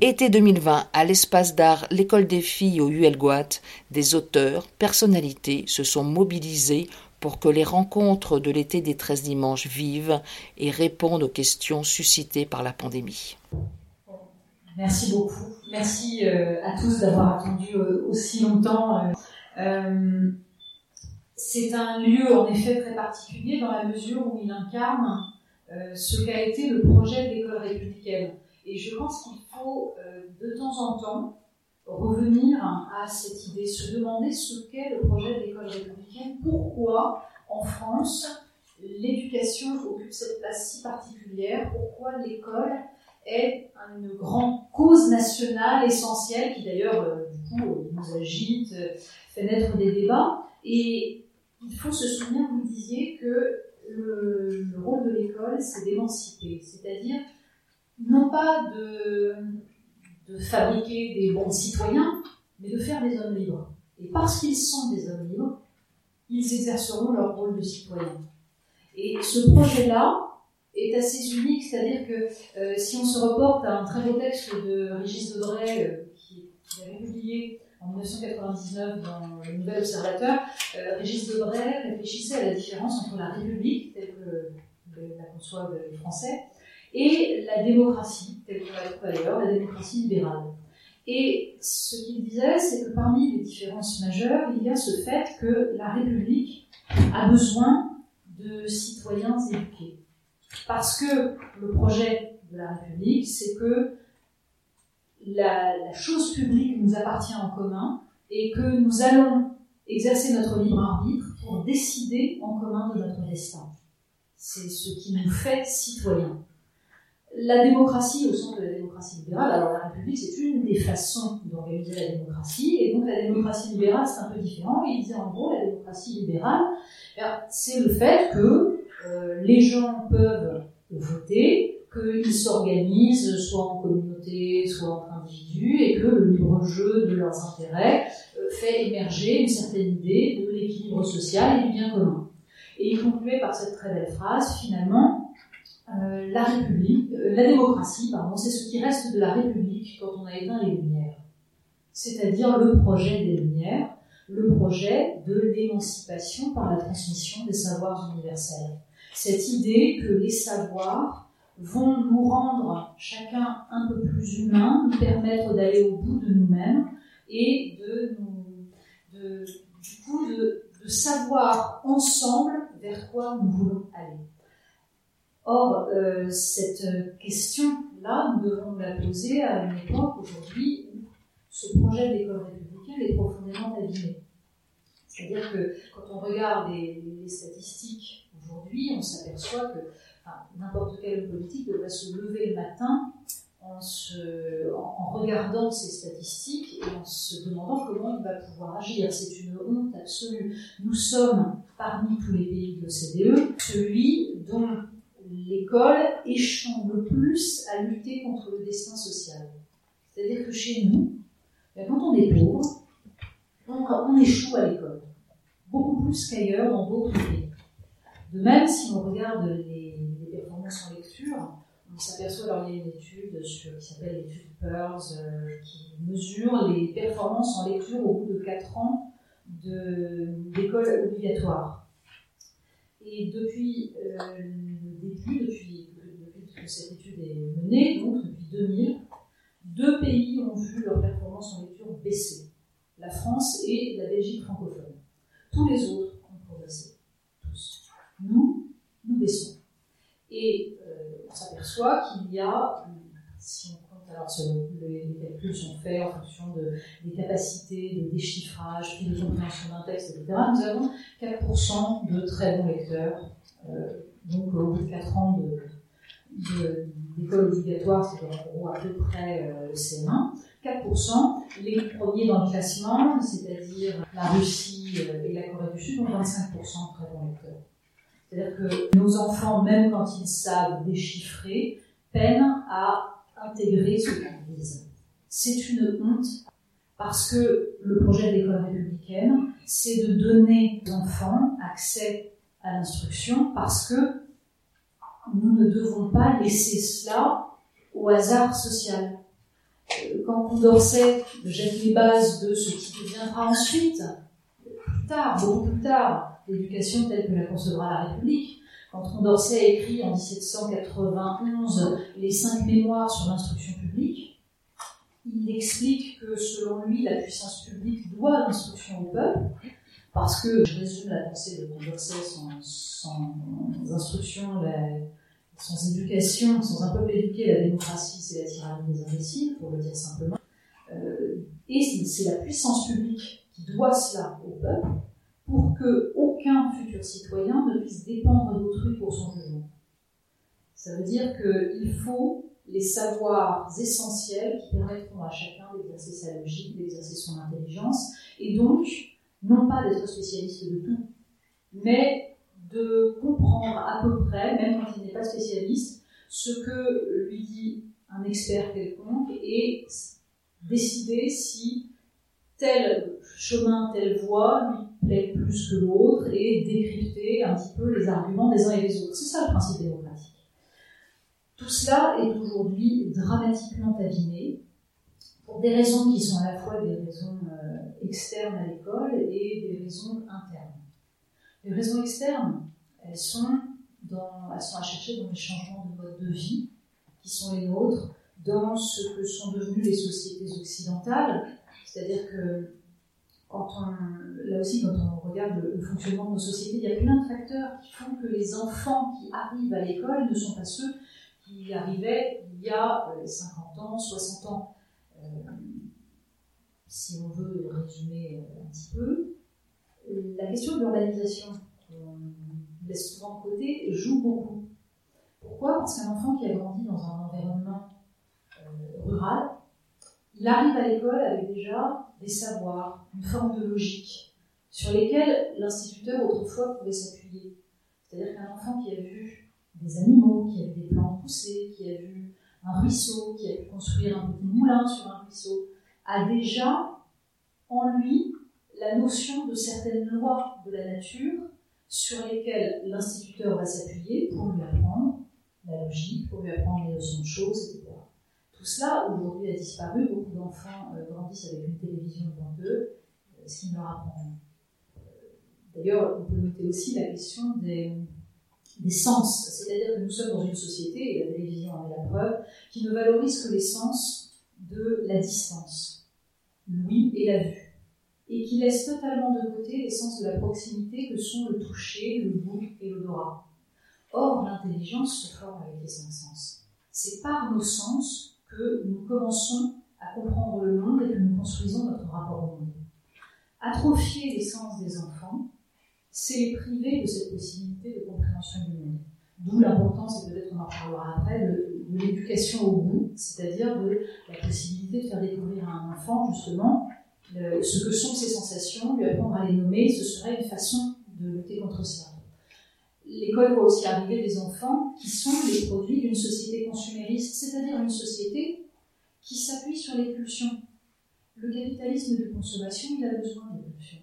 Été 2020, à l'espace d'art L'école des filles au ULGOAT, des auteurs, personnalités se sont mobilisés pour que les rencontres de l'été des 13 dimanches vivent et répondent aux questions suscitées par la pandémie. Merci beaucoup. Merci euh, à tous d'avoir attendu euh, aussi longtemps. Euh, c'est un lieu en effet très particulier dans la mesure où il incarne ce qu'a été le projet de l'école républicaine. Et je pense qu'il faut de temps en temps revenir à cette idée, se demander ce qu'est le projet de l'école républicaine, pourquoi en France l'éducation occupe cette place si particulière, pourquoi l'école est une grande cause nationale essentielle qui d'ailleurs euh, euh, nous agite, euh, fait naître des débats. Et il faut se souvenir, vous disiez, que le rôle de l'école, c'est d'émanciper, c'est-à-dire non pas de fabriquer des bons citoyens, mais de faire des hommes libres. Et parce qu'ils sont des hommes libres, ils exerceront leur rôle de citoyens. Et ce projet-là est assez unique, c'est-à-dire que euh, si on se reporte à un très beau texte de Régis Debray, euh, qui, qui avait publié en 1999 dans le Nouvel Observateur, euh, Régis Debray réfléchissait à la différence entre la République, telle que la conçoivent les Français, et la démocratie, telle qu'on la trouve ailleurs, la démocratie libérale. Et ce qu'il disait, c'est que parmi les différences majeures, il y a ce fait que la République a besoin de citoyens éduqués. Parce que le projet de la République, c'est que la, la, chose publique nous appartient en commun et que nous allons exercer notre libre arbitre pour décider en commun de notre destin. C'est ce qui nous fait citoyens la démocratie au sens de la démocratie libérale, alors la République c'est une des façons d'organiser la démocratie, et donc la démocratie libérale c'est un peu différent, il disait en gros la démocratie libérale, eh c'est le fait que euh, les gens peuvent voter, qu'ils s'organisent soit en communauté, soit entre individus, et que le libre jeu de leurs intérêts euh, fait émerger une certaine idée de l'équilibre social et du bien commun. Et il concluait par cette très belle phrase, finalement, euh, la République, euh, la démocratie, pardon, c'est ce qui reste de la République quand on a éteint les Lumières. C'est-à-dire le projet des Lumières, le projet de l'émancipation par la transmission des savoirs universels. Cette idée que les savoirs vont nous rendre chacun un peu plus humain, nous permettre d'aller au bout de nous-mêmes et de du coup, de savoir ensemble vers quoi nous voulons aller. Or, euh, cette question-là, nous devons la poser à une époque aujourd'hui où ce projet d'école républicaine est profondément abîmé. C'est-à-dire que quand on regarde les, statistiques aujourd'hui, on s'aperçoit que n'importe quel politique devrait se lever le matin en, en, regardant ces statistiques et en se demandant comment il va pouvoir agir. C'est une honte absolue. Nous sommes, parmi tous les pays de l'OCDE, celui dont l'école échoue le plus à lutter contre le destin social. C'est-à-dire que chez nous, ben, quand on est pauvre, on, échoue à l'école, beaucoup plus qu'ailleurs dans d'autres pays. De même, si on regarde les, performances en lecture, on s'aperçoit, alors il y a une étude qui s'appelle l'étude Pearls, euh, qui mesure les performances en lecture au bout de 4 ans d'école obligatoire. Et depuis euh, depuis, que cette étude est menée, donc depuis 2000, deux pays ont vu leur performance en lecture baisser. La France et la Belgique francophone. Tous les autres ont progressé. Tous. Nous, nous baissons. Et euh, on s'aperçoit qu'il y a, si on alors les, calculs sont faits en fonction de, des capacités de déchiffrage, de compréhension d'un texte, etc. Nous avons 4% de très bons lecteurs. Euh, donc, au bout de 4 ans d'école obligatoire, c'est en gros à peu près euh, le CM1. 4%, les premiers dans le classement, c'est-à-dire la Russie euh, et la Corée du Sud, ont 25% de très bons lecteurs. C'est-à-dire que nos enfants, même quand ils savent déchiffrer, peinent à intégrer ce disent. C'est une honte parce que le projet de l'école républicaine, c'est de donner aux enfants accès à l'instruction parce que nous ne devons pas laisser cela au hasard social. quand Condorcet jette les bases de ce qui deviendra ensuite, plus tard, beaucoup plus tard, l'éducation telle que la concevra la République, quand Condorcet écrit en 1791 les cinq mémoires sur l'instruction publique, il explique que selon lui, la puissance publique doit l'instruction au peuple, parce que, je résume la pensée de Condorcet sans, sans instruction, sans éducation, sans un peuple éduqué, la démocratie, c'est la tyrannie des imbéciles, pour le dire simplement. Euh, et c'est la puissance publique qui doit cela au peuple pour que aucun futur citoyen ne puisse dépendre d'autrui pour son jugement. Ça veut dire qu'il faut les savoirs essentiels qui permettront à chacun d'exercer sa logique, d'exercer son intelligence, et donc, non pas d'être spécialiste de tout, mais de comprendre à peu près, même quand il n'est pas spécialiste, ce que lui dit un expert quelconque et décider si tel chemin, telle voie lui plaît plus que l'autre et décrypter un petit peu les arguments des uns et des autres. C'est ça le principe démocratique. Tout cela est aujourd'hui dramatiquement abîmé pour des raisons qui sont à la fois des raisons euh, externes à l'école et des raisons internes. Les raisons externes, elles sont, elles sont à chercher dans les changements de mode de vie qui sont les nôtres, dans ce que sont devenues les sociétés occidentales, c'est-à-dire que là aussi, quand on regarde le, fonctionnement de nos sociétés, il y a plein de facteurs qui font que les enfants qui arrivent à l'école ne sont pas ceux qui arrivaient il y a 50 euh, ans, 60 ans. Euh, si on veut résumer euh, un petit peu, la question de l'urbanisation, qu'on laisse souvent de côté, joue beaucoup. Pourquoi? Parce qu'un enfant qui a grandi dans un environnement rural, il arrive à l'école avec déjà des savoirs, une forme de logique, sur lesquels l'instituteur autrefois pouvait s'appuyer. C'est-à-dire qu'un enfant qui a vu des animaux, qui a vu des plantes pousser, qui a vu un ruisseau, qui a pu construire un petit moulin sur un ruisseau, a déjà en lui la notion de certaines lois de la nature sur lesquelles l'instituteur va s'appuyer pour lui apprendre la logique, pour lui apprendre les notions de choses, etc. Tout cela, aujourd'hui, a disparu. Beaucoup d'enfants euh, grandissent avec une télévision devant eux, ce qui ne leur apprend rien. Euh, d'ailleurs, on peut noter aussi la question des, sens. C'est-à-dire que nous sommes dans une société, et la télévision en est la preuve, qui ne valorise que les sens de la distance, l'ouïe et la vue, et qui laisse totalement de côté les sens de la proximité que sont le toucher, le goût et l'odorat. Or, l'intelligence se forme avec les sens. C'est par nos sens que nous commençons à comprendre le monde et que nous construisons notre rapport au monde. Atrophier l'essence des enfants, c'est les priver de cette possibilité de compréhension du monde. D'où l'importance, et peut-être on en parlera après, de, l'éducation au goût, c'est-à-dire de la possibilité de faire découvrir à un enfant, justement, euh, ce que sont ses sensations, lui apprendre à les nommer, ce serait une façon de lutter contre ça l'école voit aussi arriver des enfants qui sont les produits d'une société consumériste, c'est-à-dire une société qui s'appuie sur les pulsions. Le capitalisme de consommation, il a besoin des pulsions.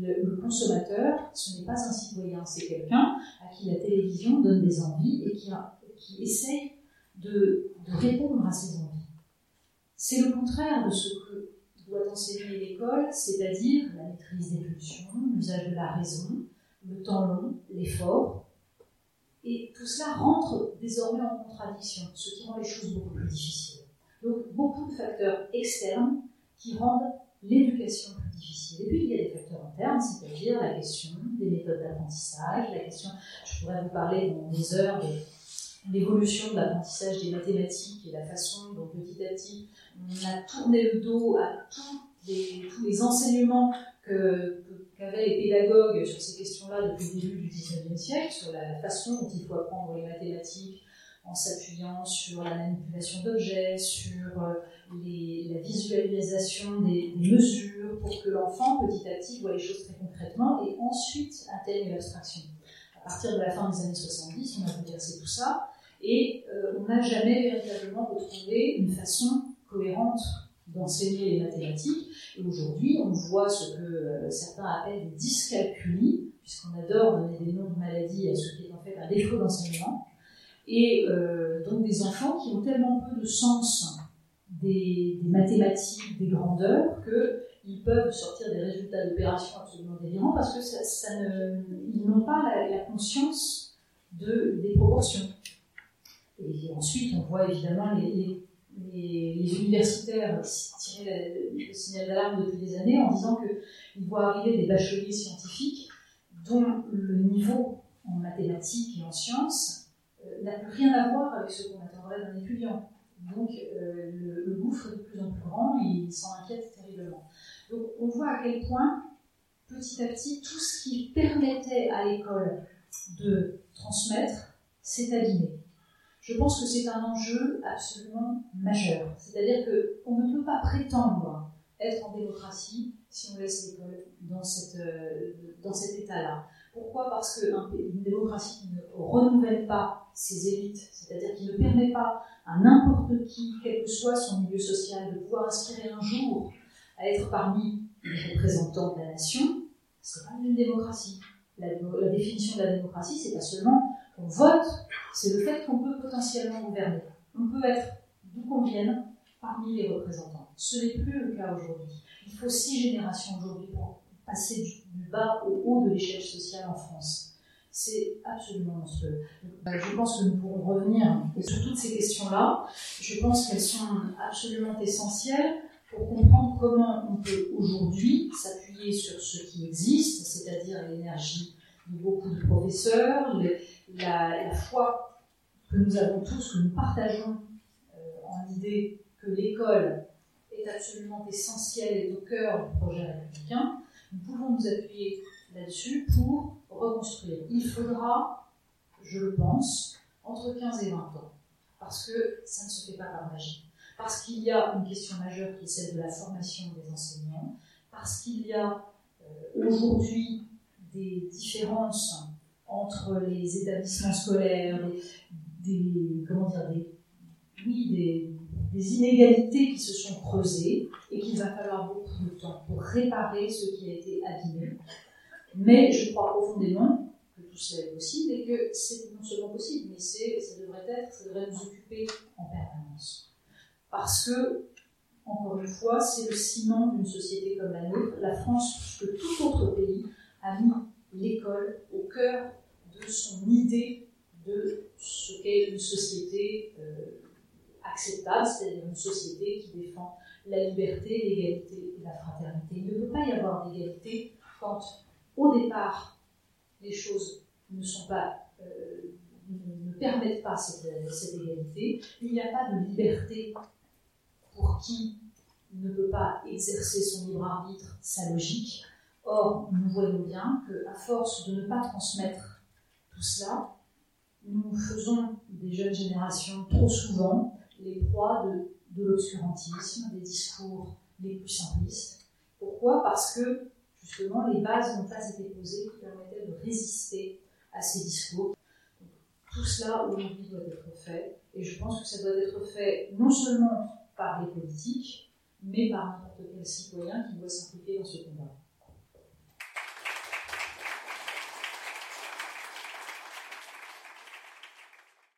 Le, consommateur, ce n'est pas un citoyen, c'est quelqu'un à qui la télévision donne des envies et qui, de, de répondre à ces envies. C'est le contraire de ce que doit enseigner l'école, c'est-à-dire la maîtrise des pulsions, l'usage de la raison, le temps long, l'effort. Et tout cela rentre désormais en contradiction, ce qui rend les choses beaucoup plus difficiles. Donc beaucoup de facteurs externes qui rendent l'éducation plus difficile. Et puis il y a des facteurs internes, c'est-à-dire la question des méthodes d'apprentissage, la question, je pourrais vous parler dans des heures de l'évolution de l'apprentissage des mathématiques et la façon dont petit à petit on a tourné le dos à tous les enseignements que, qu'avaient les pédagogues sur ces questions-là depuis le début du XIXe siècle, sur la façon dont il faut apprendre les mathématiques en s'appuyant sur la manipulation d'objets, sur euh, la visualisation des, mesures, pour que l'enfant, petit à petit, voit les choses très concrètement et ensuite atteigne l'abstraction. À partir de la fin des années 70, on a bouleversé tout ça et euh, on n'a jamais véritablement retrouvé une façon cohérente d'enseigner les mathématiques. Et aujourd'hui, on voit ce que euh, certains appellent des dyscalculies, puisqu'on adore donner des noms de maladies à ce qui est en fait un défaut d'enseignement. Et euh, donc des enfants qui ont tellement peu de sens des, mathématiques, des grandeurs, qu'ils peuvent sortir des résultats d'opérations absolument délirants parce que n'ont pas la, conscience de, des proportions. Et ensuite, on voit évidemment les, universitaires tirer le signal d'alarme depuis des années en disant qu'ils voient arriver des bacheliers scientifiques dont le niveau en mathématiques et en sciences euh, n'a plus rien à voir avec ce qu'on attendrait d'un étudiant. Donc euh, le, gouffre est de plus en plus grand et il s'en inquiète terriblement. Donc on voit à quel point, petit à petit, tout ce qui permettait à l'école de transmettre s'est abîmé. Je pense que c'est un enjeu absolument majeur. C'est-à-dire qu'on ne peut pas prétendre être en démocratie si on laisse l'école dans, euh, dans cet état-là. Pourquoi? Parce qu'une démocratie qui ne renouvelle pas ses élites, c'est-à-dire qui ne permet pas à n'importe qui, quel que soit son milieu social, de pouvoir aspirer un jour à être parmi les représentants de la nation, c'est pas une démocratie. La, la, définition de la démocratie, c'est pas seulement qu'on vote, c'est le fait qu'on peut potentiellement gouverner. On peut être, d'où qu'on vienne, parmi les représentants. Ce n'est plus le cas aujourd'hui. Il faut six générations aujourd'hui pour passer du, bas au haut de l'échelle sociale en France. C'est absolument monstrueux. Je pense que nous pourrons revenir sur toutes ces questions-là. Je pense qu'elles sont absolument essentielles pour comprendre comment on peut aujourd'hui s'appuyer sur ce qui existe, c'est-à-dire l'énergie de beaucoup de professeurs, la, foi que nous avons tous, que nous partageons euh, en l'idée que l'école est absolument essentielle et au cœur du projet républicain, nous pouvons nous appuyer là-dessus pour reconstruire. Il faudra, je le pense, entre 15 et 20 ans, parce que ça ne se fait pas par magie. Parce qu'il y a une question majeure qui est celle de la formation des enseignants, parce qu'il y a euh, aujourd'hui des différences entre les établissements scolaires, des, comment dire, oui, des inégalités qui se sont creusées et qu'il va falloir beaucoup de temps pour réparer ce qui a été abîmé. Mais je crois profondément que tout cela est possible et que c'est non seulement possible, mais ça devrait être, ça devrait nous occuper en permanence. Parce que, encore une fois, c'est le ciment d'une société comme la nôtre. La France, plus que tout autre pays, a mis l'école au cœur de son idée de ce qu'est une société euh, acceptable, c'est-à-dire une société qui défend la liberté, l'égalité et la fraternité. Il ne peut pas y avoir d'égalité quand, au départ, les choses ne sont pas, euh, ne, permettent pas cette, égalité. Il n'y a pas de liberté pour qui ne peut pas exercer son libre arbitre, sa logique. Or, nous voyons bien qu'à force de ne pas transmettre tout cela, nous faisons des jeunes générations trop souvent les proies de, de l'obscurantisme, des discours les plus simplistes. Pourquoi? Parce que justement les bases n'ont pas été posées qui permettaient de résister à ces discours. tout cela aujourd'hui doit être fait, et je pense que ça doit être fait non seulement par les politiques, mais par n'importe quel citoyen qui doit s'impliquer dans ce combat.